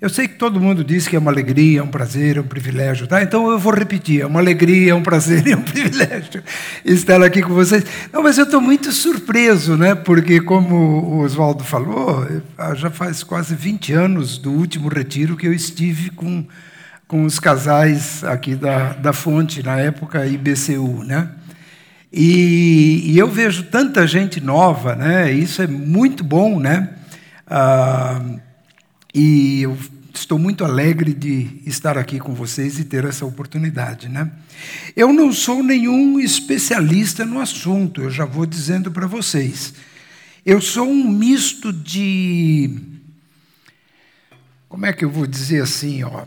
Eu sei que todo mundo diz que é uma alegria, é um prazer, é um privilégio, tá? Então eu vou repetir: é uma alegria, é um prazer é um privilégio estar aqui com vocês. Não, mas eu estou muito surpreso, né? Porque, como o Oswaldo falou, já faz quase 20 anos do último retiro que eu estive com, com os casais aqui da, da Fonte, na época IBCU, né? E, e eu vejo tanta gente nova, né? Isso é muito bom, né? Ah, e eu estou muito alegre de estar aqui com vocês e ter essa oportunidade. Né? Eu não sou nenhum especialista no assunto, eu já vou dizendo para vocês. Eu sou um misto de. Como é que eu vou dizer assim? Ó,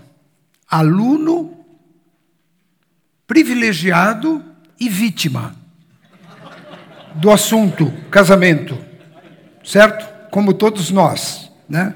aluno, privilegiado e vítima do assunto casamento, certo? Como todos nós. Né?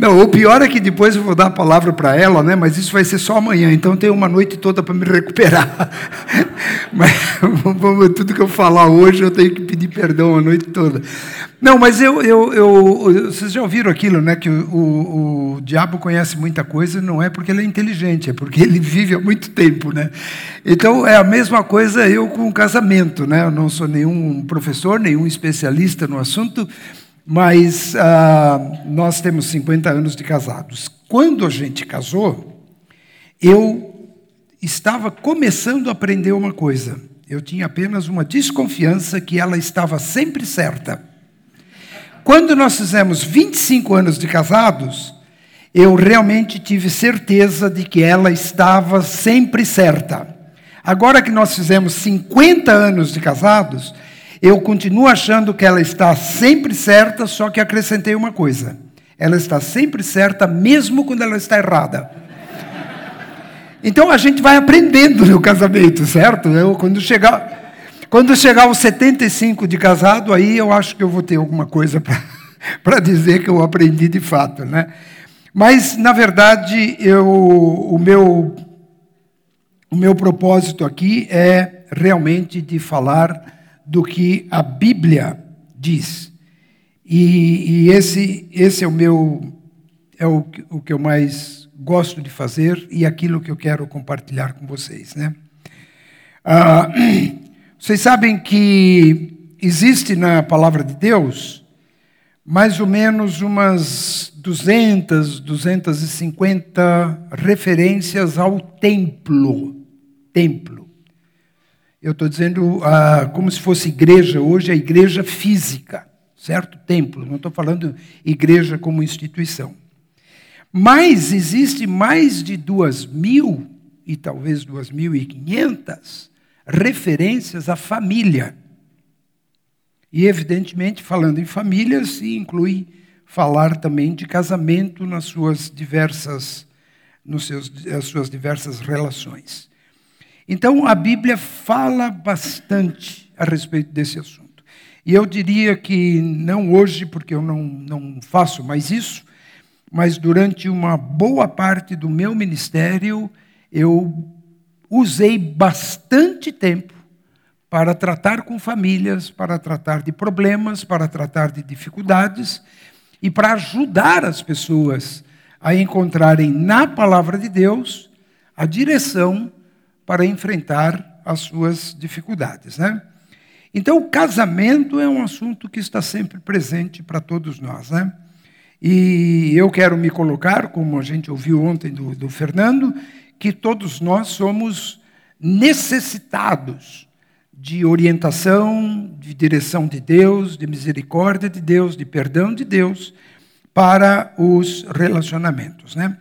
Não, o pior é que depois eu vou dar a palavra para ela, né? Mas isso vai ser só amanhã, então tenho uma noite toda para me recuperar. Mas tudo que eu falar hoje eu tenho que pedir perdão a noite toda. Não, mas eu, eu, eu vocês já ouviram aquilo, né? Que o, o, o diabo conhece muita coisa, não é porque ele é inteligente, é porque ele vive há muito tempo, né? Então é a mesma coisa eu com o casamento, né? Eu não sou nenhum professor, nenhum especialista no assunto mas ah, nós temos 50 anos de casados. Quando a gente casou, eu estava começando a aprender uma coisa. Eu tinha apenas uma desconfiança que ela estava sempre certa. Quando nós fizemos 25 anos de casados, eu realmente tive certeza de que ela estava sempre certa. Agora que nós fizemos 50 anos de casados, eu continuo achando que ela está sempre certa, só que acrescentei uma coisa. Ela está sempre certa, mesmo quando ela está errada. Então a gente vai aprendendo no casamento, certo? Eu, quando chegar, quando chegar aos 75 de casado, aí eu acho que eu vou ter alguma coisa para dizer que eu aprendi de fato, né? Mas na verdade eu, o meu o meu propósito aqui é realmente de falar do que a Bíblia diz. E, e esse, esse é o meu é o, o que eu mais gosto de fazer e aquilo que eu quero compartilhar com vocês, né? Ah, vocês sabem que existe na palavra de Deus mais ou menos umas 200, 250 referências ao templo. Templo. Eu estou dizendo ah, como se fosse igreja hoje, a igreja física, certo? Templo, não estou falando igreja como instituição. Mas existe mais de duas mil, e talvez duas mil e quinhentas, referências à família. E, evidentemente, falando em família, se inclui falar também de casamento nas suas diversas, nos seus, as suas diversas relações. Então, a Bíblia fala bastante a respeito desse assunto. E eu diria que, não hoje, porque eu não, não faço mais isso, mas durante uma boa parte do meu ministério, eu usei bastante tempo para tratar com famílias, para tratar de problemas, para tratar de dificuldades e para ajudar as pessoas a encontrarem na palavra de Deus a direção para enfrentar as suas dificuldades. Né? Então, o casamento é um assunto que está sempre presente para todos nós. Né? E eu quero me colocar, como a gente ouviu ontem do, do Fernando, que todos nós somos necessitados de orientação, de direção de Deus, de misericórdia de Deus, de perdão de Deus para os relacionamentos. Né?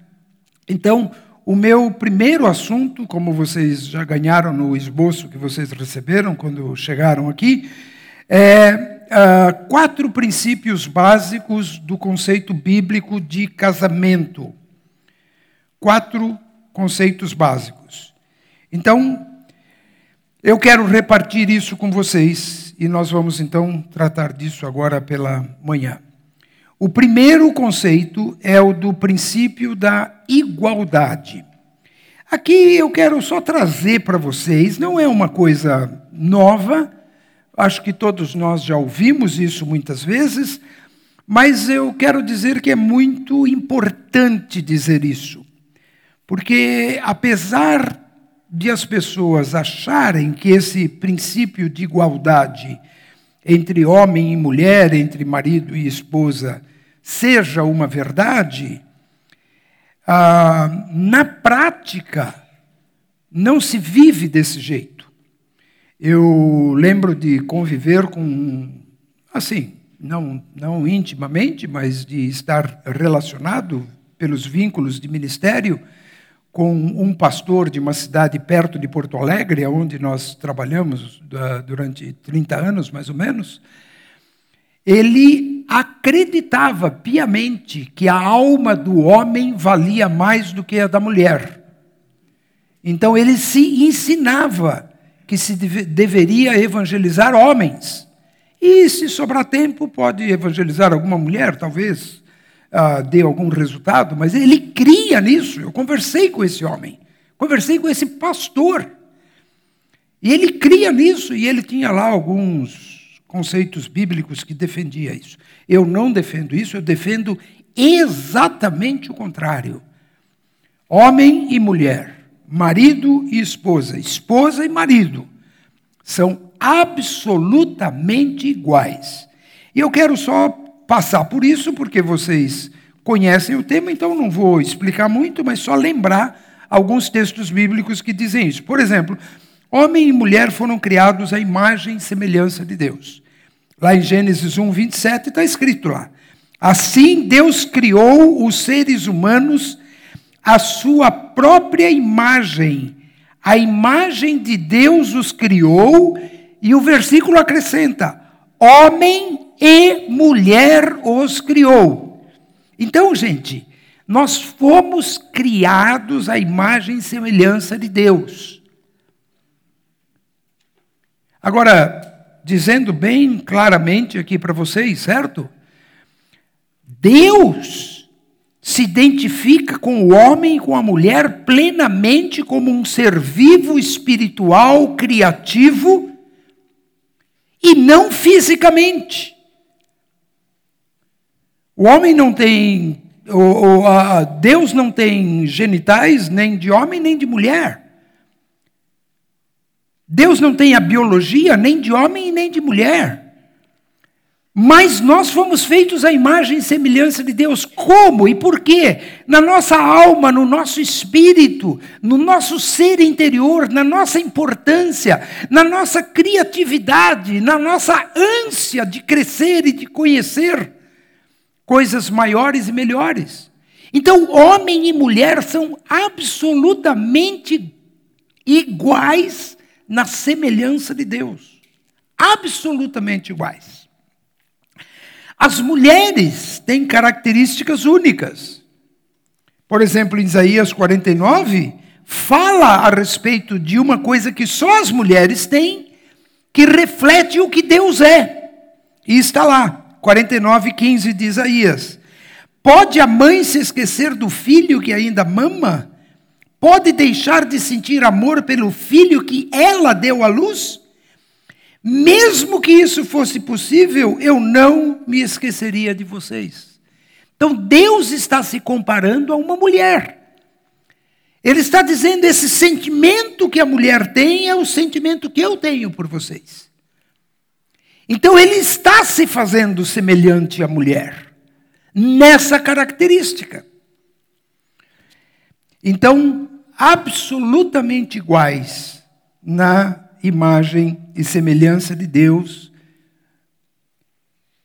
Então, o meu primeiro assunto, como vocês já ganharam no esboço que vocês receberam quando chegaram aqui, é uh, quatro princípios básicos do conceito bíblico de casamento. Quatro conceitos básicos. Então, eu quero repartir isso com vocês e nós vamos então tratar disso agora pela manhã. O primeiro conceito é o do princípio da igualdade. Aqui eu quero só trazer para vocês, não é uma coisa nova, acho que todos nós já ouvimos isso muitas vezes, Mas eu quero dizer que é muito importante dizer isso, porque apesar de as pessoas acharem que esse princípio de igualdade entre homem e mulher, entre marido e esposa, seja uma verdade, ah, na prática não se vive desse jeito. Eu lembro de conviver com, assim, não, não intimamente, mas de estar relacionado pelos vínculos de ministério com um pastor de uma cidade perto de Porto Alegre, onde nós trabalhamos durante 30 anos, mais ou menos. Ele acreditava piamente que a alma do homem valia mais do que a da mulher. Então ele se ensinava que se deve, deveria evangelizar homens. E se sobrar tempo, pode evangelizar alguma mulher, talvez uh, dê algum resultado, mas ele cria nisso. Eu conversei com esse homem, conversei com esse pastor. E ele cria nisso, e ele tinha lá alguns conceitos bíblicos que defendia isso. Eu não defendo isso, eu defendo exatamente o contrário. Homem e mulher, marido e esposa, esposa e marido, são absolutamente iguais. E eu quero só passar por isso, porque vocês conhecem o tema, então não vou explicar muito, mas só lembrar alguns textos bíblicos que dizem isso. Por exemplo, homem e mulher foram criados à imagem e semelhança de Deus. Lá em Gênesis 1, 27 está escrito lá. Assim Deus criou os seres humanos à sua própria imagem. A imagem de Deus os criou, e o versículo acrescenta: homem e mulher os criou. Então, gente, nós fomos criados à imagem e semelhança de Deus. Agora, dizendo bem claramente aqui para vocês, certo? Deus se identifica com o homem e com a mulher plenamente como um ser vivo, espiritual, criativo e não fisicamente. O homem não tem, o, a, Deus não tem genitais nem de homem nem de mulher. Deus não tem a biologia nem de homem nem de mulher. Mas nós fomos feitos à imagem e semelhança de Deus. Como e por quê? Na nossa alma, no nosso espírito, no nosso ser interior, na nossa importância, na nossa criatividade, na nossa ânsia de crescer e de conhecer coisas maiores e melhores. Então, homem e mulher são absolutamente iguais na semelhança de Deus. Absolutamente iguais. As mulheres têm características únicas. Por exemplo, em Isaías 49, fala a respeito de uma coisa que só as mulheres têm, que reflete o que Deus é. E está lá. 49, 15 de Isaías. Pode a mãe se esquecer do filho que ainda mama? Pode deixar de sentir amor pelo filho que ela deu à luz? Mesmo que isso fosse possível, eu não me esqueceria de vocês. Então Deus está se comparando a uma mulher. Ele está dizendo: esse sentimento que a mulher tem é o sentimento que eu tenho por vocês. Então ele está se fazendo semelhante à mulher, nessa característica. Então, absolutamente iguais na imagem e semelhança de Deus,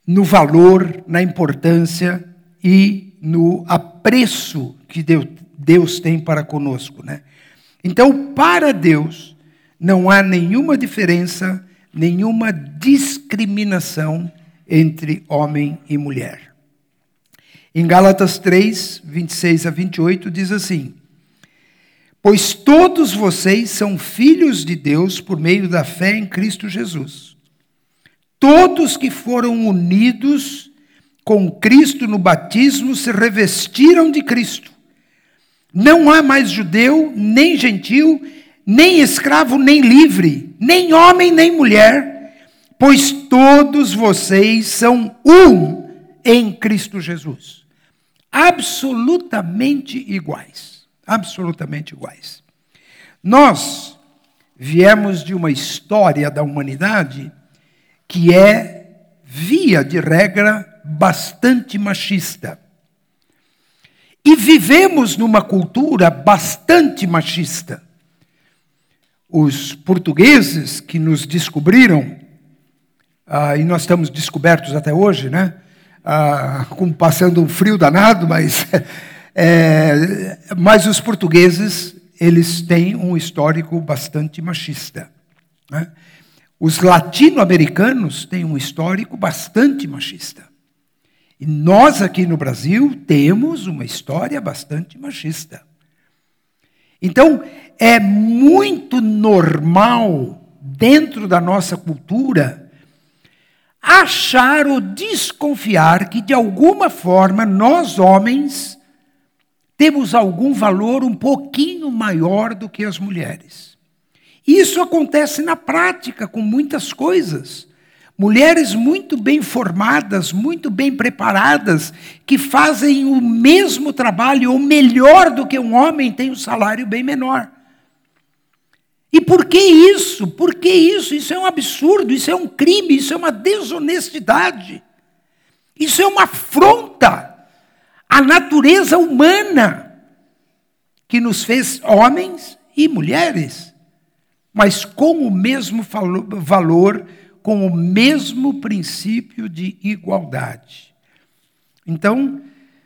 no valor, na importância e no apreço que Deus tem para conosco. Né? Então, para Deus, não há nenhuma diferença nenhuma discriminação entre homem e mulher. Em Gálatas 3, 26 a 28, diz assim: Pois todos vocês são filhos de Deus por meio da fé em Cristo Jesus. Todos que foram unidos com Cristo no batismo se revestiram de Cristo. Não há mais judeu, nem gentil, nem escravo, nem livre, nem homem, nem mulher, pois todos vocês são um em Cristo Jesus. Absolutamente iguais. Absolutamente iguais. Nós viemos de uma história da humanidade que é, via de regra, bastante machista. E vivemos numa cultura bastante machista. Os portugueses que nos descobriram, ah, e nós estamos descobertos até hoje, né? Ah, com, passando um frio danado, mas, é, mas os portugueses eles têm um histórico bastante machista. Né? Os latino-americanos têm um histórico bastante machista. E nós aqui no Brasil temos uma história bastante machista. Então, é muito normal, dentro da nossa cultura, achar ou desconfiar que, de alguma forma, nós homens temos algum valor um pouquinho maior do que as mulheres. Isso acontece na prática com muitas coisas. Mulheres muito bem formadas, muito bem preparadas, que fazem o mesmo trabalho ou melhor do que um homem, têm um salário bem menor. E por que isso? Por que isso? Isso é um absurdo, isso é um crime, isso é uma desonestidade. Isso é uma afronta à natureza humana que nos fez homens e mulheres, mas com o mesmo valor com o mesmo princípio de igualdade. Então,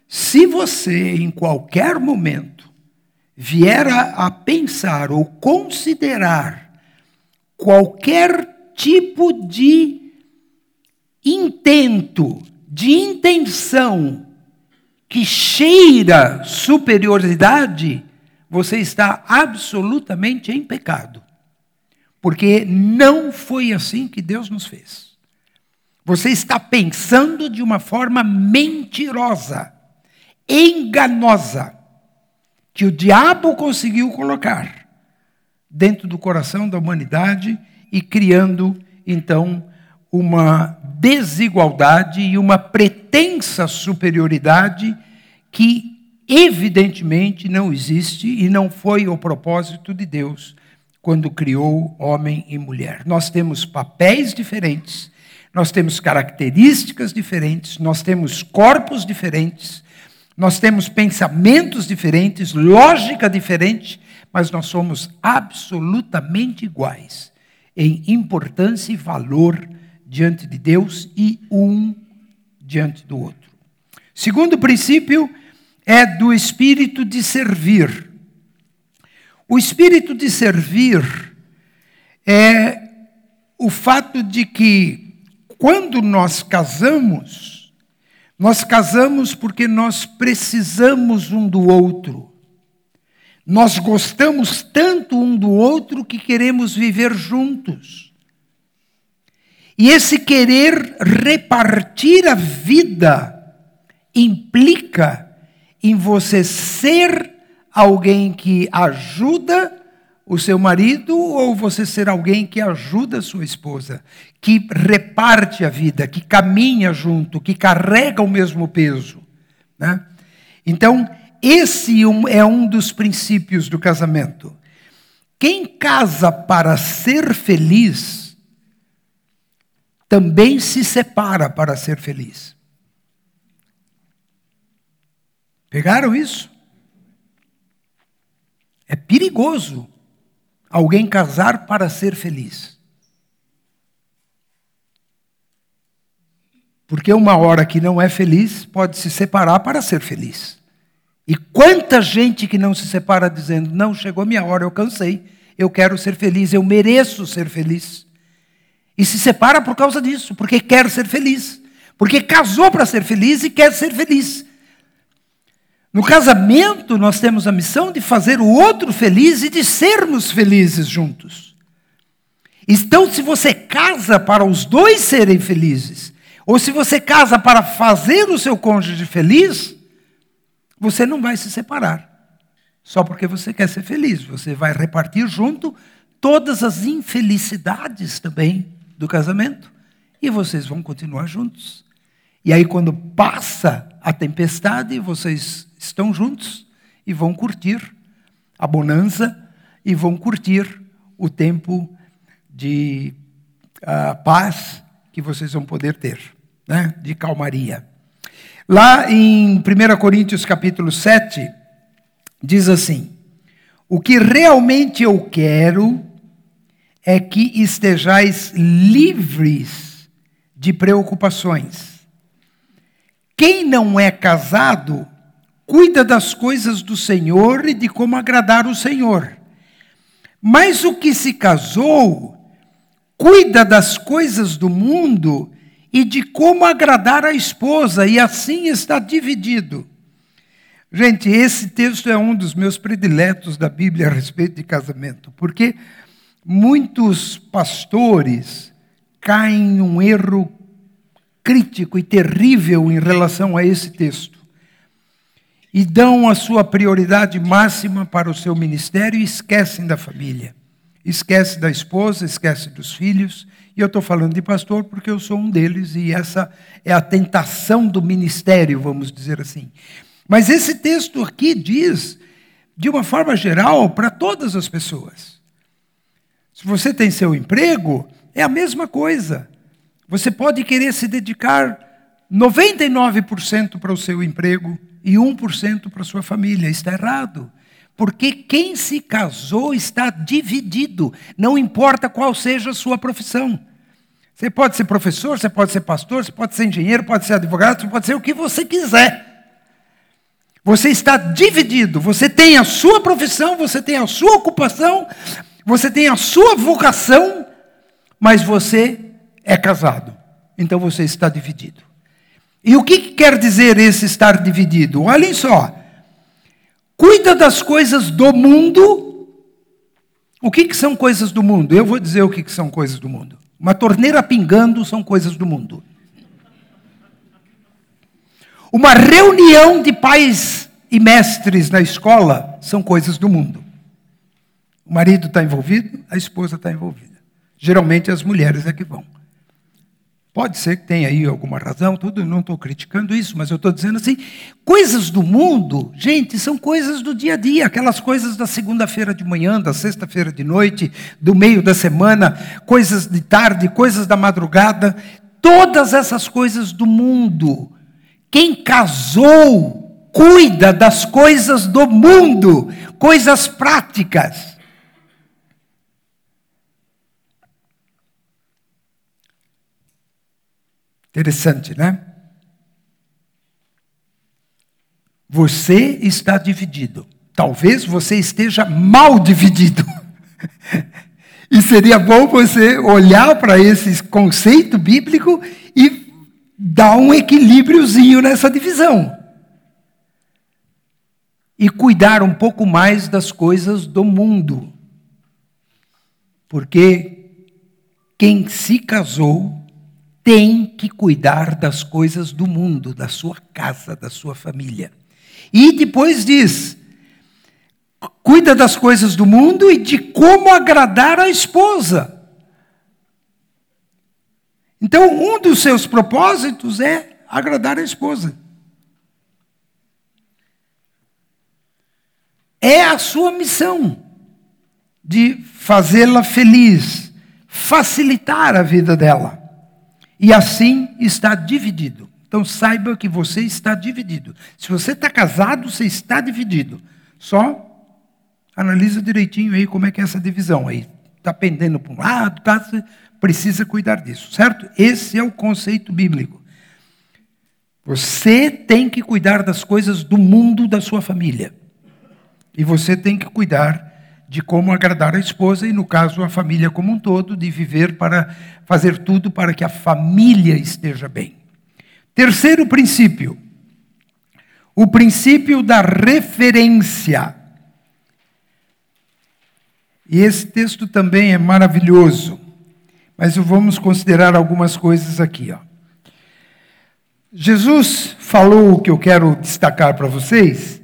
se você, em qualquer momento, vier a, a pensar ou considerar qualquer tipo de intento, de intenção que cheira superioridade, você está absolutamente em pecado. Porque não foi assim que Deus nos fez. Você está pensando de uma forma mentirosa, enganosa, que o diabo conseguiu colocar dentro do coração da humanidade e criando, então, uma desigualdade e uma pretensa superioridade que, evidentemente, não existe e não foi o propósito de Deus quando criou homem e mulher. Nós temos papéis diferentes, nós temos características diferentes, nós temos corpos diferentes, nós temos pensamentos diferentes, lógica diferente, mas nós somos absolutamente iguais em importância e valor diante de Deus e um diante do outro. Segundo princípio é do espírito de servir. O espírito de servir é o fato de que, quando nós casamos, nós casamos porque nós precisamos um do outro. Nós gostamos tanto um do outro que queremos viver juntos. E esse querer repartir a vida implica em você ser alguém que ajuda o seu marido ou você ser alguém que ajuda a sua esposa, que reparte a vida, que caminha junto, que carrega o mesmo peso. Né? Então, esse é um dos princípios do casamento. Quem casa para ser feliz, também se separa para ser feliz. Pegaram isso? É perigoso alguém casar para ser feliz. Porque uma hora que não é feliz pode se separar para ser feliz. E quanta gente que não se separa dizendo: Não, chegou minha hora, eu cansei, eu quero ser feliz, eu mereço ser feliz. E se separa por causa disso, porque quer ser feliz. Porque casou para ser feliz e quer ser feliz. No casamento, nós temos a missão de fazer o outro feliz e de sermos felizes juntos. Então, se você casa para os dois serem felizes, ou se você casa para fazer o seu cônjuge feliz, você não vai se separar. Só porque você quer ser feliz. Você vai repartir junto todas as infelicidades também do casamento. E vocês vão continuar juntos. E aí, quando passa a tempestade, vocês estão juntos e vão curtir a bonança e vão curtir o tempo de uh, paz que vocês vão poder ter, né? de calmaria. Lá em 1 Coríntios capítulo 7, diz assim: O que realmente eu quero é que estejais livres de preocupações. Quem não é casado, cuida das coisas do Senhor e de como agradar o Senhor. Mas o que se casou, cuida das coisas do mundo e de como agradar a esposa, e assim está dividido. Gente, esse texto é um dos meus prediletos da Bíblia a respeito de casamento, porque muitos pastores caem em um erro crítico e terrível em relação a esse texto. E dão a sua prioridade máxima para o seu ministério e esquecem da família. Esquece da esposa, esquece dos filhos. E eu estou falando de pastor porque eu sou um deles e essa é a tentação do ministério, vamos dizer assim. Mas esse texto aqui diz, de uma forma geral, para todas as pessoas. Se você tem seu emprego, é a mesma coisa. Você pode querer se dedicar 99% para o seu emprego e 1% para a sua família. Está errado. Porque quem se casou está dividido, não importa qual seja a sua profissão. Você pode ser professor, você pode ser pastor, você pode ser engenheiro, pode ser advogado, você pode ser o que você quiser. Você está dividido. Você tem a sua profissão, você tem a sua ocupação, você tem a sua vocação, mas você é casado. Então você está dividido. E o que quer dizer esse estar dividido? Olhem só. Cuida das coisas do mundo. O que, que são coisas do mundo? Eu vou dizer o que, que são coisas do mundo. Uma torneira pingando são coisas do mundo. Uma reunião de pais e mestres na escola são coisas do mundo. O marido está envolvido, a esposa está envolvida. Geralmente as mulheres é que vão. Pode ser que tenha aí alguma razão, tudo, não estou criticando isso, mas eu estou dizendo assim: coisas do mundo, gente, são coisas do dia a dia, aquelas coisas da segunda-feira de manhã, da sexta-feira de noite, do meio da semana, coisas de tarde, coisas da madrugada, todas essas coisas do mundo quem casou cuida das coisas do mundo, coisas práticas. Interessante, né? Você está dividido. Talvez você esteja mal dividido. e seria bom você olhar para esse conceito bíblico e dá um equilíbriozinho nessa divisão. E cuidar um pouco mais das coisas do mundo. Porque quem se casou tem que cuidar das coisas do mundo, da sua casa, da sua família. E depois diz: cuida das coisas do mundo e de como agradar a esposa. Então, um dos seus propósitos é agradar a esposa. É a sua missão de fazê-la feliz, facilitar a vida dela. E assim está dividido. Então saiba que você está dividido. Se você está casado, você está dividido. Só analisa direitinho aí como é que é essa divisão aí. Está pendendo para um lado, está precisa cuidar disso, certo? Esse é o conceito bíblico. Você tem que cuidar das coisas do mundo da sua família. E você tem que cuidar de como agradar a esposa e, no caso, a família como um todo, de viver para fazer tudo para que a família esteja bem. Terceiro princípio, o princípio da referência. E esse texto também é maravilhoso. Mas vamos considerar algumas coisas aqui. Ó. Jesus falou o que eu quero destacar para vocês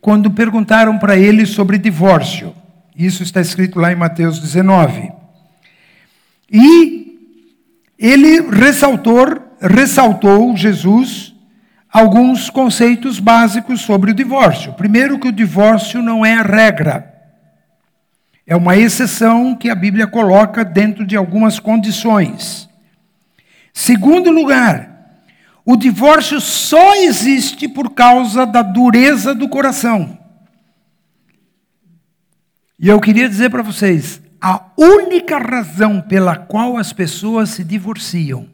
quando perguntaram para ele sobre divórcio. Isso está escrito lá em Mateus 19. E ele ressaltou, ressaltou Jesus alguns conceitos básicos sobre o divórcio. Primeiro, que o divórcio não é a regra. É uma exceção que a Bíblia coloca dentro de algumas condições. Segundo lugar, o divórcio só existe por causa da dureza do coração. E eu queria dizer para vocês: a única razão pela qual as pessoas se divorciam,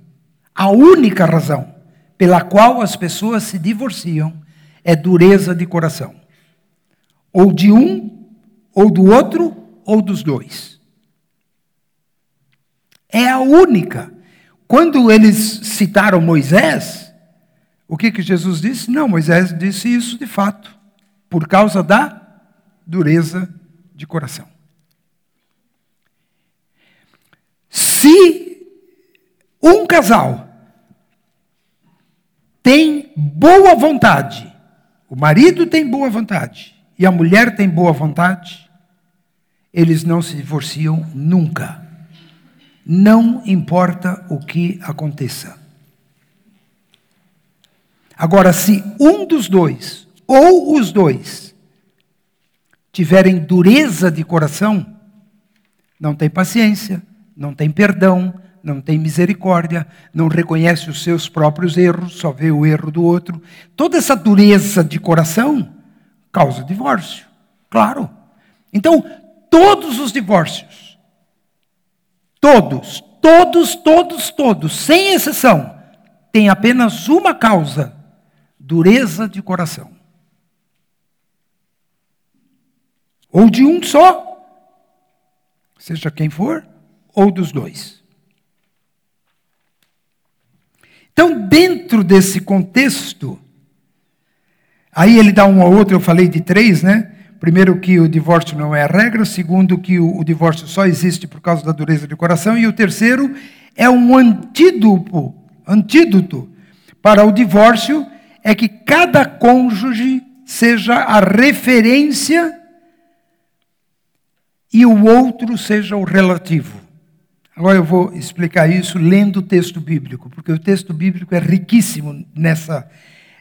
a única razão pela qual as pessoas se divorciam é dureza de coração. Ou de um, ou do outro, ou dos dois. É a única. Quando eles citaram Moisés, o que, que Jesus disse? Não, Moisés disse isso de fato, por causa da dureza de coração. Se um casal tem boa vontade, o marido tem boa vontade e a mulher tem boa vontade, eles não se divorciam nunca. Não importa o que aconteça. Agora, se um dos dois, ou os dois, tiverem dureza de coração, não tem paciência, não tem perdão, não tem misericórdia, não reconhece os seus próprios erros, só vê o erro do outro. Toda essa dureza de coração causa divórcio, claro. Então, todos os divórcios, todos, todos, todos, todos, sem exceção, têm apenas uma causa: dureza de coração. Ou de um só, seja quem for, ou dos dois. Então, dentro desse contexto, aí ele dá um ao outro, eu falei de três, né? Primeiro, que o divórcio não é a regra. Segundo, que o, o divórcio só existe por causa da dureza de coração. E o terceiro, é um antídoto, antídoto para o divórcio, é que cada cônjuge seja a referência e o outro seja o relativo. Agora eu vou explicar isso lendo o texto bíblico, porque o texto bíblico é riquíssimo nessa,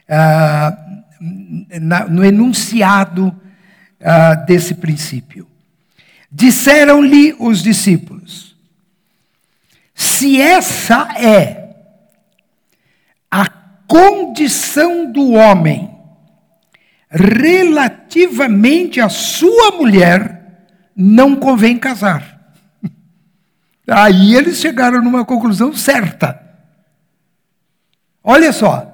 uh, na, no enunciado uh, desse princípio. Disseram-lhe os discípulos: se essa é a condição do homem relativamente à sua mulher, não convém casar. Aí eles chegaram numa conclusão certa. Olha só.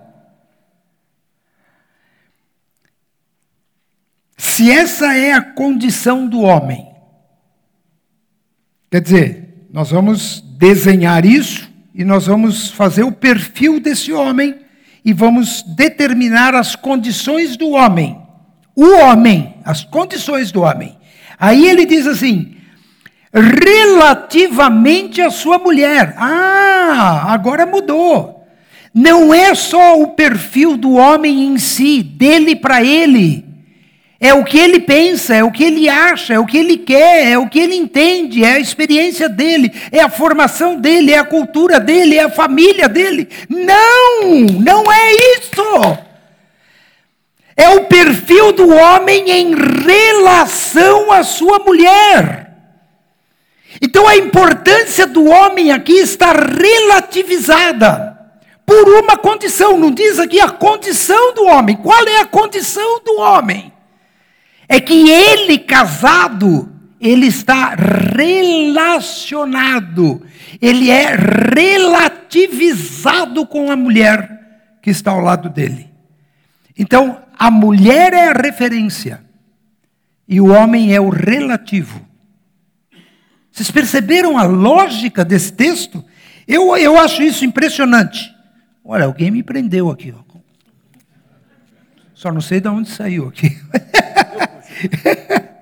Se essa é a condição do homem, quer dizer, nós vamos desenhar isso e nós vamos fazer o perfil desse homem e vamos determinar as condições do homem. O homem, as condições do homem. Aí ele diz assim: relativamente à sua mulher. Ah, agora mudou. Não é só o perfil do homem em si, dele para ele. É o que ele pensa, é o que ele acha, é o que ele quer, é o que ele entende, é a experiência dele, é a formação dele, é a cultura dele, é a família dele. Não, não é isso. É o perfil do homem em relação à sua mulher. Então a importância do homem aqui está relativizada por uma condição, não diz aqui a condição do homem. Qual é a condição do homem? É que ele casado, ele está relacionado, ele é relativizado com a mulher que está ao lado dele. Então, a mulher é a referência e o homem é o relativo. Vocês perceberam a lógica desse texto? Eu, eu acho isso impressionante. Olha, alguém me prendeu aqui. Ó. Só não sei de onde saiu aqui.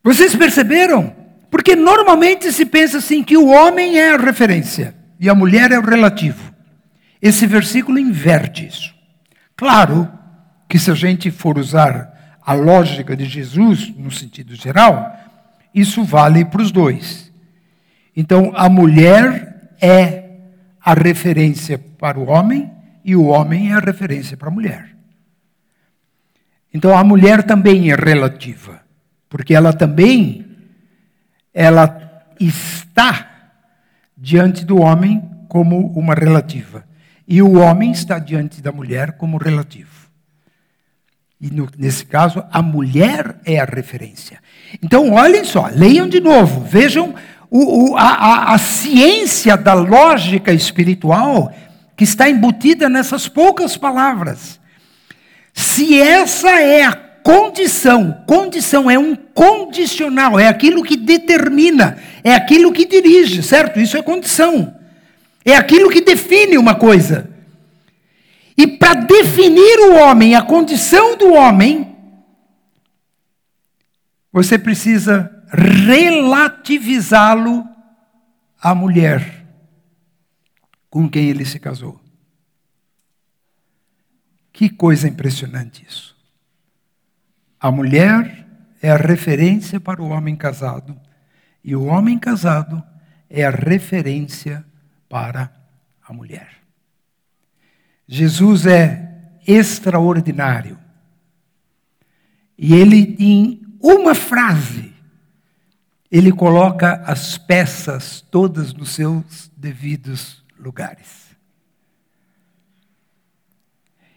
Vocês perceberam? Porque normalmente se pensa assim que o homem é a referência e a mulher é o relativo. Esse versículo inverte isso. Claro que se a gente for usar a lógica de Jesus no sentido geral, isso vale para os dois. Então, a mulher é a referência para o homem e o homem é a referência para a mulher. Então a mulher também é relativa, porque ela também ela está diante do homem como uma relativa e o homem está diante da mulher como relativo. E no, nesse caso, a mulher é a referência. Então, olhem só, leiam de novo, vejam o, o, a, a, a ciência da lógica espiritual que está embutida nessas poucas palavras. Se essa é a condição, condição é um condicional, é aquilo que determina, é aquilo que dirige, certo? Isso é condição. É aquilo que define uma coisa. E para definir o homem, a condição do homem, você precisa relativizá-lo à mulher com quem ele se casou. Que coisa impressionante isso. A mulher é a referência para o homem casado, e o homem casado é a referência para a mulher. Jesus é extraordinário. E ele, em uma frase, ele coloca as peças todas nos seus devidos lugares.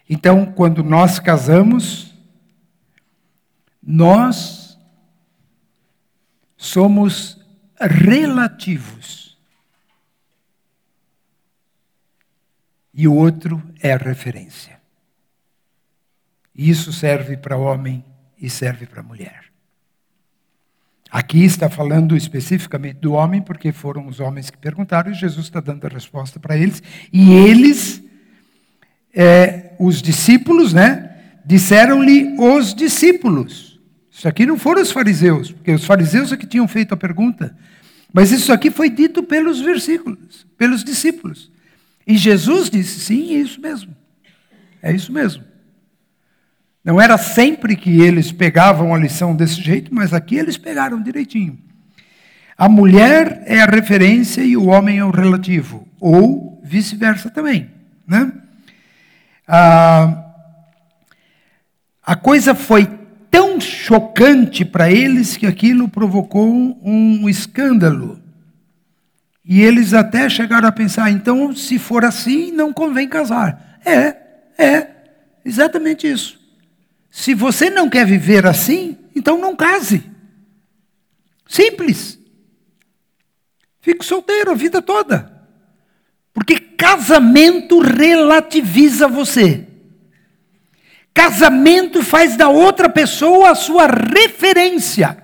Então, quando nós casamos, nós somos relativos. E o outro é a referência. Isso serve para homem e serve para mulher. Aqui está falando especificamente do homem, porque foram os homens que perguntaram e Jesus está dando a resposta para eles. E eles, é, os discípulos, né, disseram-lhe os discípulos. Isso aqui não foram os fariseus, porque os fariseus é que tinham feito a pergunta. Mas isso aqui foi dito pelos versículos, pelos discípulos. E Jesus disse: sim, é isso mesmo. É isso mesmo. Não era sempre que eles pegavam a lição desse jeito, mas aqui eles pegaram direitinho. A mulher é a referência e o homem é o relativo, ou vice-versa também. Né? Ah, a coisa foi tão chocante para eles que aquilo provocou um escândalo. E eles até chegaram a pensar: então, se for assim, não convém casar. É, é, exatamente isso. Se você não quer viver assim, então não case. Simples. Fique solteiro a vida toda. Porque casamento relativiza você. Casamento faz da outra pessoa a sua referência.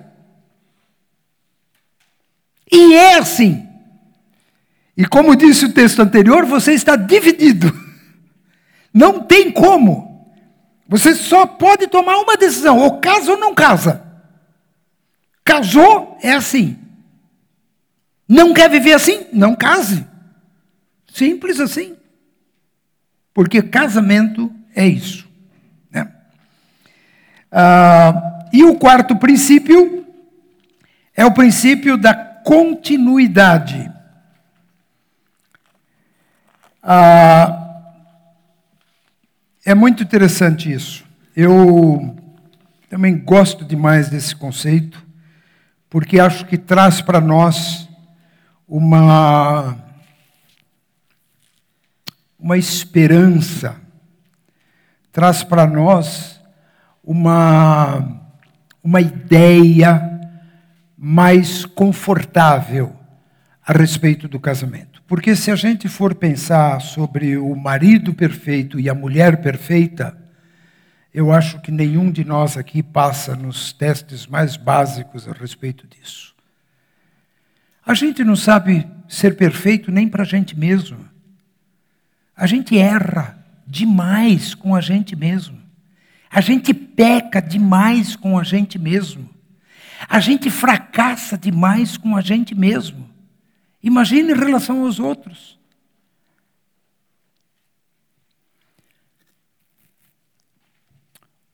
E é assim. E como disse o texto anterior, você está dividido. Não tem como. Você só pode tomar uma decisão, ou casa ou não casa. Casou, é assim. Não quer viver assim? Não case. Simples assim. Porque casamento é isso. Né? Ah, e o quarto princípio é o princípio da continuidade. Ah, é muito interessante isso. Eu também gosto demais desse conceito, porque acho que traz para nós uma, uma esperança, traz para nós uma, uma ideia mais confortável a respeito do casamento. Porque se a gente for pensar sobre o marido perfeito e a mulher perfeita, eu acho que nenhum de nós aqui passa nos testes mais básicos a respeito disso. A gente não sabe ser perfeito nem para a gente mesmo. A gente erra demais com a gente mesmo. A gente peca demais com a gente mesmo. A gente fracassa demais com a gente mesmo. Imagine em relação aos outros.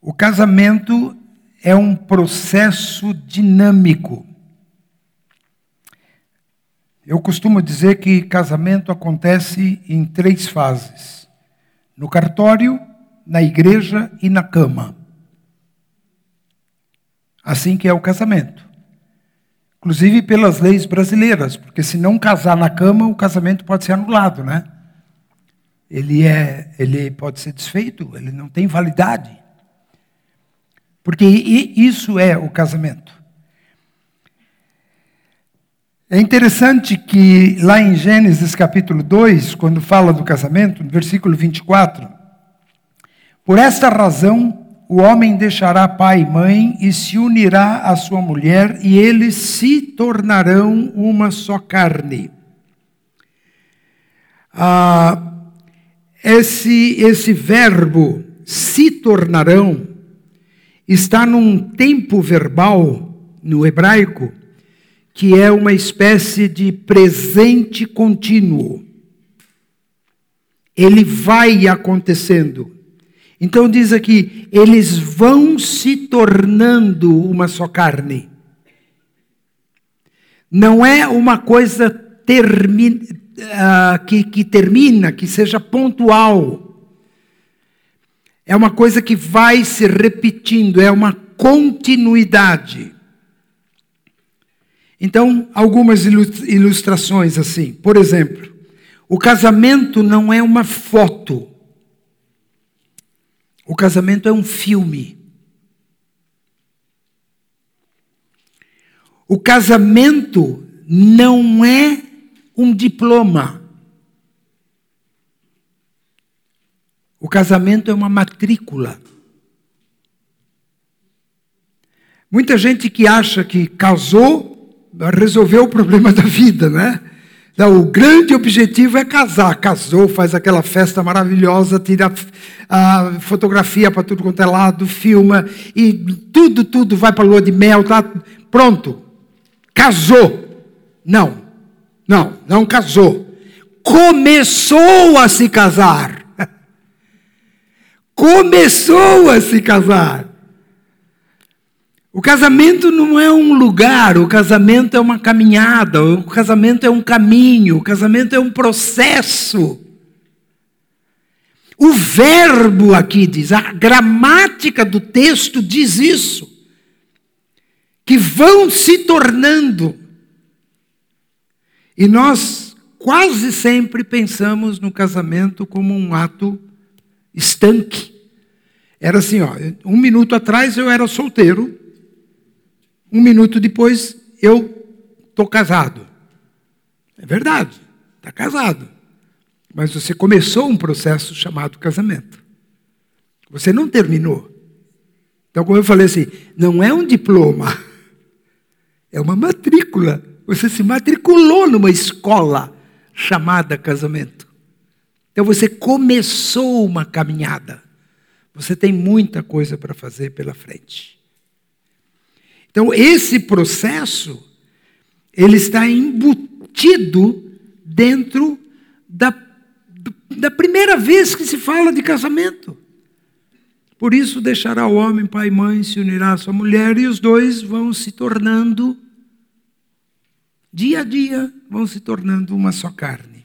O casamento é um processo dinâmico. Eu costumo dizer que casamento acontece em três fases: no cartório, na igreja e na cama. Assim que é o casamento. Inclusive pelas leis brasileiras, porque se não casar na cama, o casamento pode ser anulado, né? Ele é, ele pode ser desfeito, ele não tem validade. Porque isso é o casamento. É interessante que lá em Gênesis capítulo 2, quando fala do casamento, no versículo 24, por esta razão o homem deixará pai e mãe e se unirá à sua mulher, e eles se tornarão uma só carne. Ah, esse, esse verbo se tornarão está num tempo verbal no hebraico que é uma espécie de presente contínuo. Ele vai acontecendo. Então diz aqui, eles vão se tornando uma só carne. Não é uma coisa termi uh, que, que termina, que seja pontual. É uma coisa que vai se repetindo, é uma continuidade. Então, algumas ilustrações assim. Por exemplo, o casamento não é uma foto. O casamento é um filme. O casamento não é um diploma. O casamento é uma matrícula. Muita gente que acha que casou resolveu o problema da vida, né? O grande objetivo é casar. Casou, faz aquela festa maravilhosa, tira a fotografia para tudo quanto é lado, filma, e tudo, tudo vai para a lua de mel, tá pronto. Casou. Não, não, não casou. Começou a se casar. Começou a se casar. O casamento não é um lugar, o casamento é uma caminhada, o casamento é um caminho, o casamento é um processo. O verbo aqui diz, a gramática do texto diz isso, que vão se tornando. E nós quase sempre pensamos no casamento como um ato estanque. Era assim, ó, um minuto atrás eu era solteiro, um minuto depois, eu estou casado. É verdade, está casado. Mas você começou um processo chamado casamento. Você não terminou. Então, como eu falei assim, não é um diploma, é uma matrícula. Você se matriculou numa escola chamada casamento. Então, você começou uma caminhada. Você tem muita coisa para fazer pela frente. Então, esse processo, ele está embutido dentro da, da primeira vez que se fala de casamento. Por isso, deixará o homem, pai e mãe, se unirá à sua mulher, e os dois vão se tornando, dia a dia, vão se tornando uma só carne.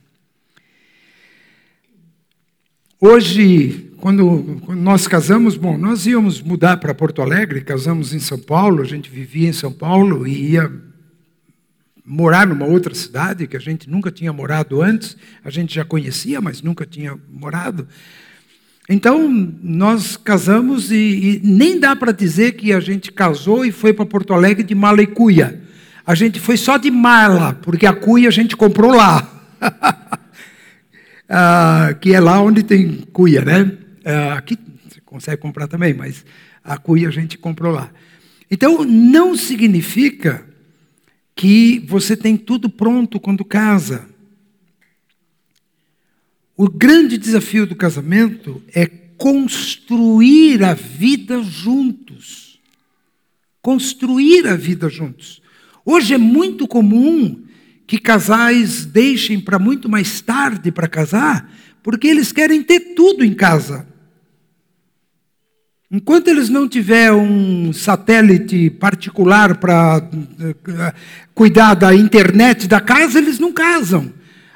Hoje, quando, quando, nós casamos, bom, nós íamos mudar para Porto Alegre, casamos em São Paulo, a gente vivia em São Paulo e ia morar numa outra cidade que a gente nunca tinha morado antes, a gente já conhecia, mas nunca tinha morado. Então, nós casamos e, e nem dá para dizer que a gente casou e foi para Porto Alegre de mala e cuia. A gente foi só de mala, porque a cuia a gente comprou lá. ah, que é lá onde tem cuia, né? É, aqui você consegue comprar também, mas a cuia a gente comprou lá. Então, não significa que você tem tudo pronto quando casa. O grande desafio do casamento é construir a vida juntos. Construir a vida juntos. Hoje é muito comum que casais deixem para muito mais tarde para casar, porque eles querem ter tudo em casa. Enquanto eles não tiverem um satélite particular para uh, cuidar da internet da casa, eles não casam.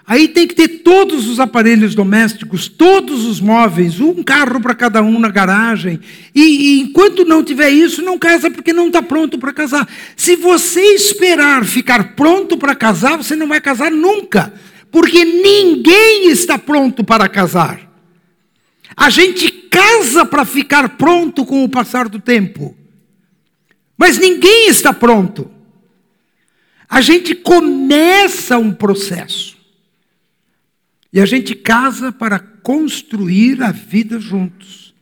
Aí tem que ter todos os aparelhos domésticos, todos os móveis, um carro para cada um na garagem. E, e, enquanto não tiver isso, não casa porque não está pronto para casar. Se você esperar ficar pronto para casar, você não vai casar nunca. Porque ninguém está pronto para casar. A gente casa para ficar pronto com o passar do tempo. Mas ninguém está pronto. A gente começa um processo. E a gente casa para construir a vida juntos.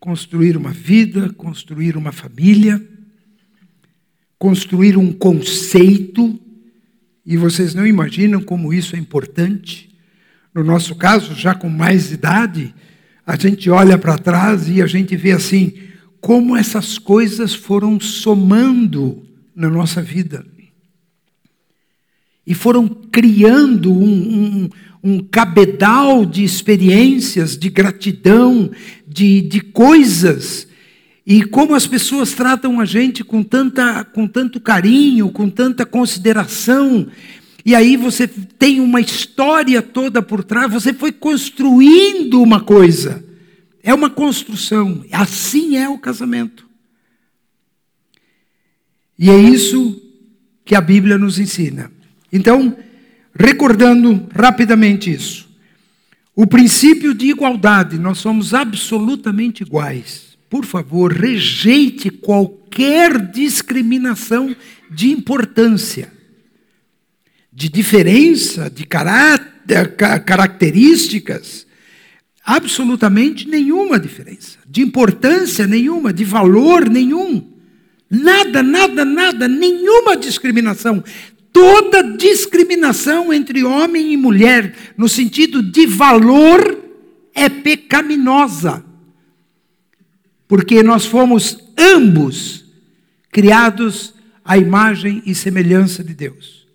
Construir uma vida, construir uma família, construir um conceito. E vocês não imaginam como isso é importante. No nosso caso, já com mais idade, a gente olha para trás e a gente vê assim, como essas coisas foram somando na nossa vida. E foram criando um, um, um cabedal de experiências, de gratidão, de, de coisas. E como as pessoas tratam a gente com, tanta, com tanto carinho, com tanta consideração. E aí você tem uma história toda por trás, você foi construindo uma coisa. É uma construção. Assim é o casamento. E é isso que a Bíblia nos ensina. Então, Recordando rapidamente isso. O princípio de igualdade, nós somos absolutamente iguais. Por favor, rejeite qualquer discriminação de importância, de diferença, de características. Absolutamente nenhuma diferença. De importância nenhuma, de valor nenhum. Nada, nada, nada, nenhuma discriminação. Toda discriminação entre homem e mulher, no sentido de valor, é pecaminosa. Porque nós fomos ambos criados à imagem e semelhança de Deus.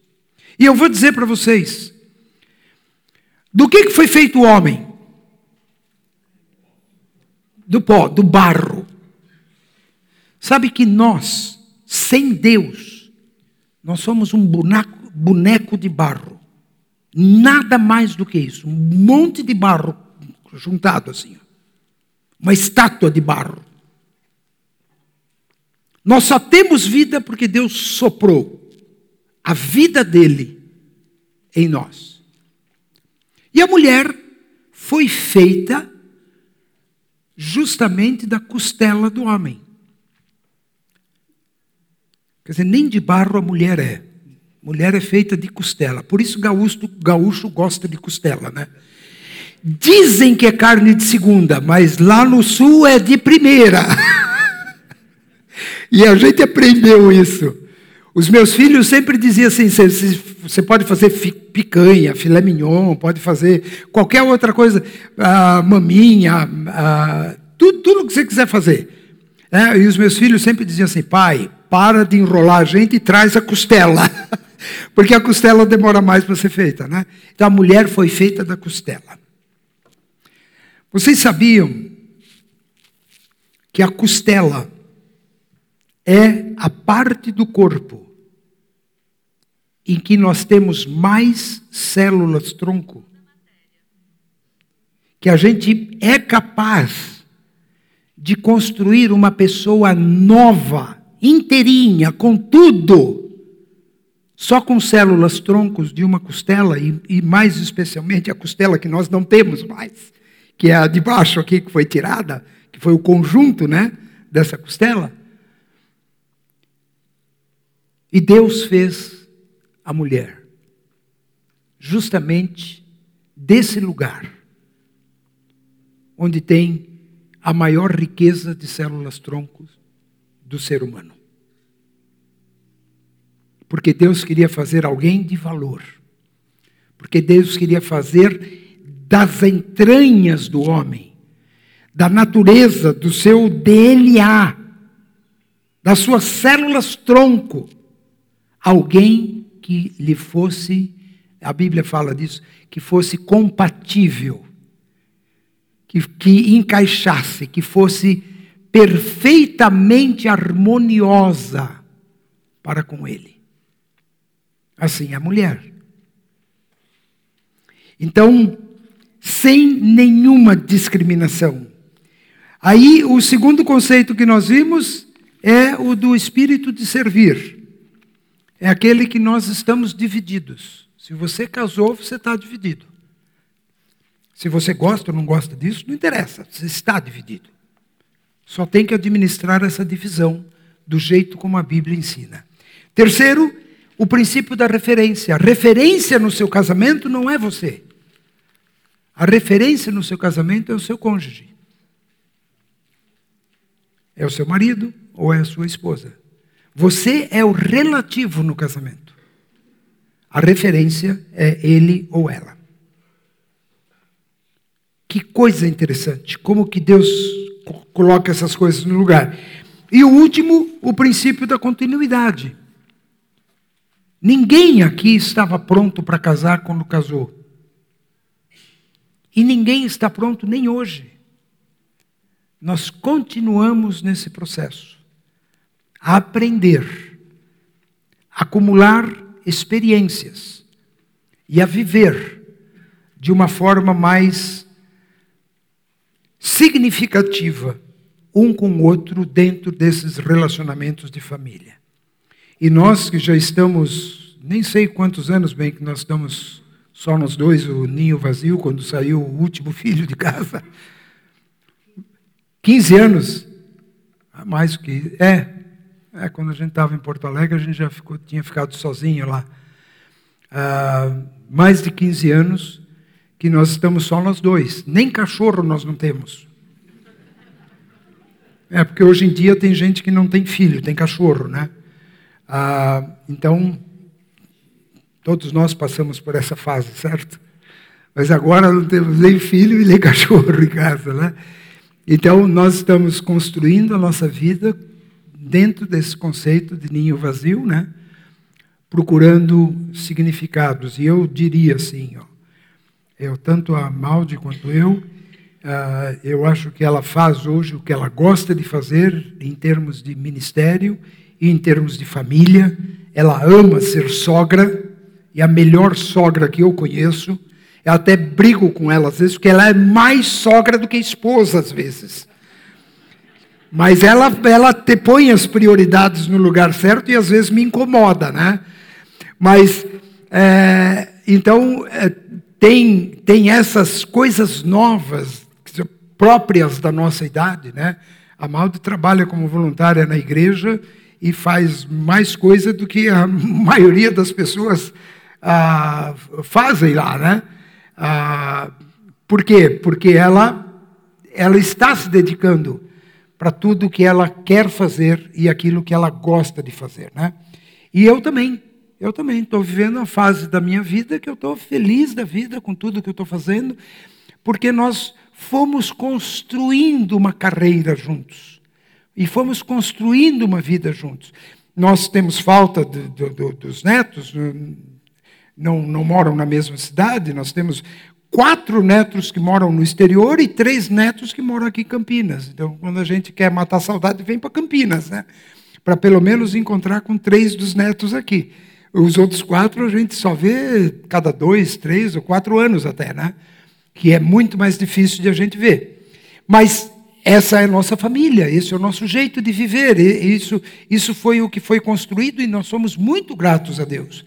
E eu vou dizer para vocês: do que foi feito o homem? Do pó, do barro. Sabe que nós, sem Deus, nós somos um boneco, boneco de barro. Nada mais do que isso. Um monte de barro juntado assim. Uma estátua de barro. Nós só temos vida porque Deus soprou a vida dele em nós. E a mulher foi feita justamente da costela do homem. Quer dizer, nem de barro a mulher é. Mulher é feita de costela. Por isso gaúcho, gaúcho gosta de costela, né? Dizem que é carne de segunda, mas lá no sul é de primeira. e a gente aprendeu isso. Os meus filhos sempre diziam assim: você pode fazer picanha, filé mignon, pode fazer qualquer outra coisa, uh, maminha, uh, tudo, tudo que você quiser fazer. É, e os meus filhos sempre diziam assim: pai, para de enrolar a gente e traz a costela. Porque a costela demora mais para ser feita, né? Então a mulher foi feita da costela. Vocês sabiam que a costela é a parte do corpo em que nós temos mais células tronco? Que a gente é capaz de construir uma pessoa nova inteirinha, com tudo, só com células troncos de uma costela, e, e, mais especialmente a costela que nós não temos mais, que é a de baixo aqui que foi tirada, que foi o conjunto né, dessa costela. E Deus fez a mulher justamente desse lugar, onde tem a maior riqueza de células troncos do ser humano. Porque Deus queria fazer alguém de valor. Porque Deus queria fazer das entranhas do homem, da natureza, do seu DNA, das suas células tronco, alguém que lhe fosse, a Bíblia fala disso, que fosse compatível, que, que encaixasse, que fosse perfeitamente harmoniosa para com ele. Assim é a mulher. Então, sem nenhuma discriminação. Aí, o segundo conceito que nós vimos é o do espírito de servir. É aquele que nós estamos divididos. Se você casou, você está dividido. Se você gosta ou não gosta disso, não interessa, você está dividido. Só tem que administrar essa divisão do jeito como a Bíblia ensina. Terceiro, o princípio da referência. A referência no seu casamento não é você. A referência no seu casamento é o seu cônjuge. É o seu marido ou é a sua esposa. Você é o relativo no casamento. A referência é ele ou ela. Que coisa interessante, como que Deus coloca essas coisas no lugar. E o último, o princípio da continuidade. Ninguém aqui estava pronto para casar quando casou. E ninguém está pronto nem hoje. Nós continuamos nesse processo a aprender, a acumular experiências e a viver de uma forma mais significativa um com o outro dentro desses relacionamentos de família. E nós que já estamos, nem sei quantos anos bem que nós estamos só nós dois, o ninho vazio, quando saiu o último filho de casa. 15 anos, mais que. É, é quando a gente estava em Porto Alegre, a gente já ficou, tinha ficado sozinho lá. Ah, mais de 15 anos que nós estamos só nós dois. Nem cachorro nós não temos. É, porque hoje em dia tem gente que não tem filho, tem cachorro, né? Ah, então, Todos nós passamos por essa fase, certo? Mas agora não temos nem filho e nem cachorro em casa, né? Então, nós estamos construindo a nossa vida dentro desse conceito de ninho vazio, né? Procurando significados. E eu diria assim, ó, eu, tanto a Maldi quanto eu, uh, eu acho que ela faz hoje o que ela gosta de fazer em termos de ministério e em termos de família. Ela ama ser sogra, e a melhor sogra que eu conheço. Eu até brigo com ela às vezes, porque ela é mais sogra do que esposa às vezes. Mas ela, ela te põe as prioridades no lugar certo e às vezes me incomoda, né? Mas, é, então, é, tem, tem essas coisas novas, próprias da nossa idade, né? A Malde trabalha como voluntária na igreja e faz mais coisa do que a maioria das pessoas ah, fazem lá, né? Ah, por quê? Porque ela, ela está se dedicando para tudo que ela quer fazer e aquilo que ela gosta de fazer, né? E eu também, eu também estou vivendo uma fase da minha vida que eu estou feliz da vida com tudo que eu estou fazendo, porque nós fomos construindo uma carreira juntos e fomos construindo uma vida juntos. Nós temos falta dos netos, não, não moram na mesma cidade, nós temos quatro netos que moram no exterior e três netos que moram aqui em Campinas. Então, quando a gente quer matar saudade, vem para Campinas, né? Para pelo menos encontrar com três dos netos aqui. Os outros quatro a gente só vê cada dois, três ou quatro anos até, né? Que é muito mais difícil de a gente ver. Mas essa é a nossa família, esse é o nosso jeito de viver. Isso, isso foi o que foi construído e nós somos muito gratos a Deus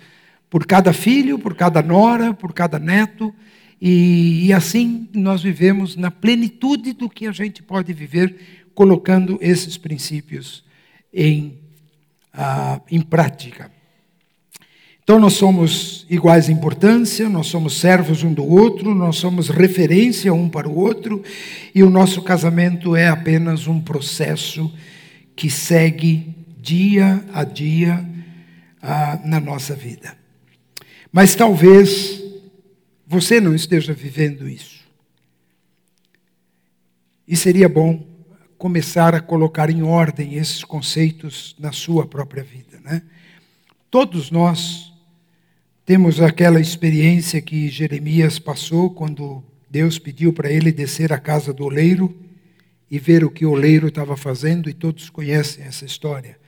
por cada filho, por cada nora, por cada neto, e, e, assim nós vivemos na plenitude do que a gente pode viver, colocando esses princípios em, ah, em prática. Então nós somos iguais em importância, nós somos servos um do outro, nós somos referência um para o outro, e o nosso casamento é apenas um processo que segue dia a dia ah, na nossa vida. Mas talvez você não esteja vivendo isso. E seria bom começar a colocar em ordem esses conceitos na sua própria vida, né? Todos nós temos aquela experiência que Jeremias passou quando Deus pediu para ele descer à casa do oleiro e ver o que o oleiro estava fazendo, e todos conhecem essa história.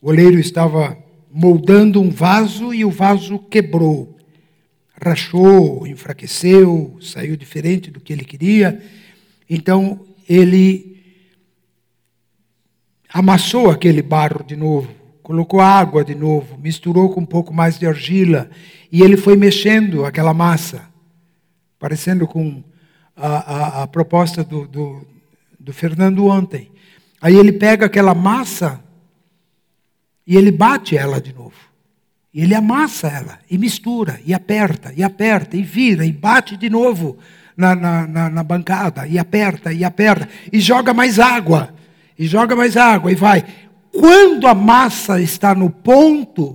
O oleiro estava moldando um vaso e o vaso quebrou, rachou, enfraqueceu, saiu diferente do que ele queria. Então ele amassou aquele barro de novo, colocou água de novo, misturou com um pouco mais de argila e ele foi mexendo aquela massa, parecendo com a, a, a proposta do, do, do Fernando ontem. Aí ele pega aquela massa e ele bate ela de novo. E ele amassa ela, e mistura, e aperta, e aperta, e vira, e bate de novo na, na, na, na bancada, e aperta, e aperta, e joga mais água, e joga mais água, e vai. Quando a massa está no ponto,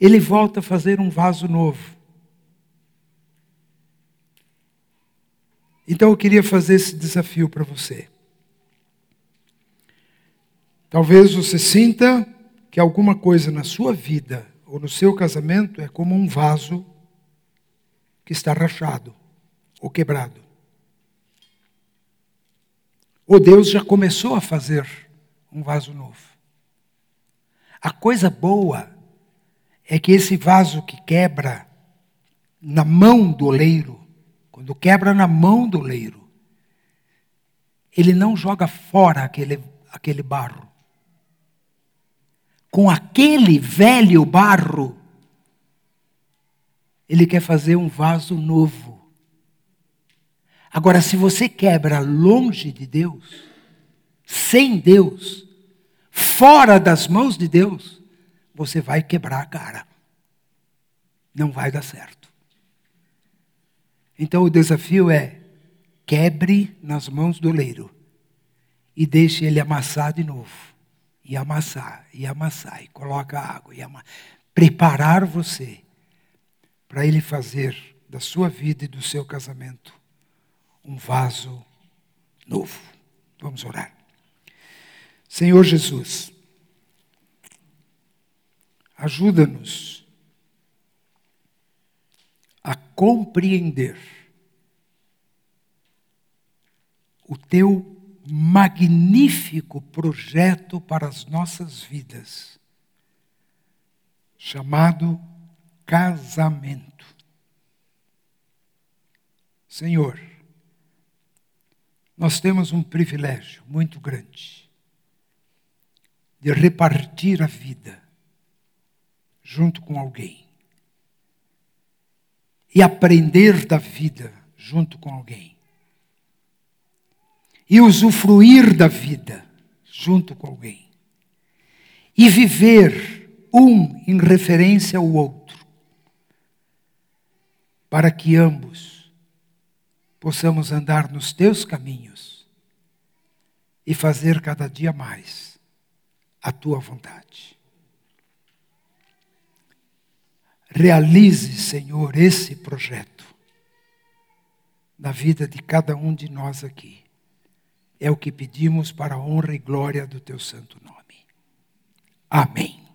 ele volta a fazer um vaso novo. Então eu queria fazer esse desafio para você. Talvez você sinta que alguma coisa na sua vida ou no seu casamento é como um vaso que está rachado ou quebrado. Ou Deus já começou a fazer um vaso novo. A coisa boa é que esse vaso que quebra na mão do oleiro, quando quebra na mão do oleiro, ele não joga fora aquele, aquele barro com aquele velho barro, ele quer fazer um vaso novo. Agora, se você quebra longe de Deus, sem Deus, fora das mãos de Deus, você vai quebrar a cara. Não vai dar certo. Então o desafio é: quebre nas mãos do leiro e deixe ele amassar de novo e amassar, e amassar, e coloca água, e amassar. Preparar você para ele fazer da sua vida e do seu casamento um vaso novo. Vamos orar. Senhor Jesus, ajuda-nos a compreender o teu magnífico projeto para as nossas vidas, chamado casamento. Senhor, nós temos um privilégio muito grande de repartir a vida junto com alguém. E aprender da vida junto com alguém. E usufruir da vida junto com alguém. E viver um em referência ao outro, para que ambos possamos andar nos teus caminhos e fazer cada dia mais a tua vontade. Realize, Senhor, esse projeto na vida de cada um de nós aqui. É o que pedimos para a honra e glória do teu santo nome. Amém.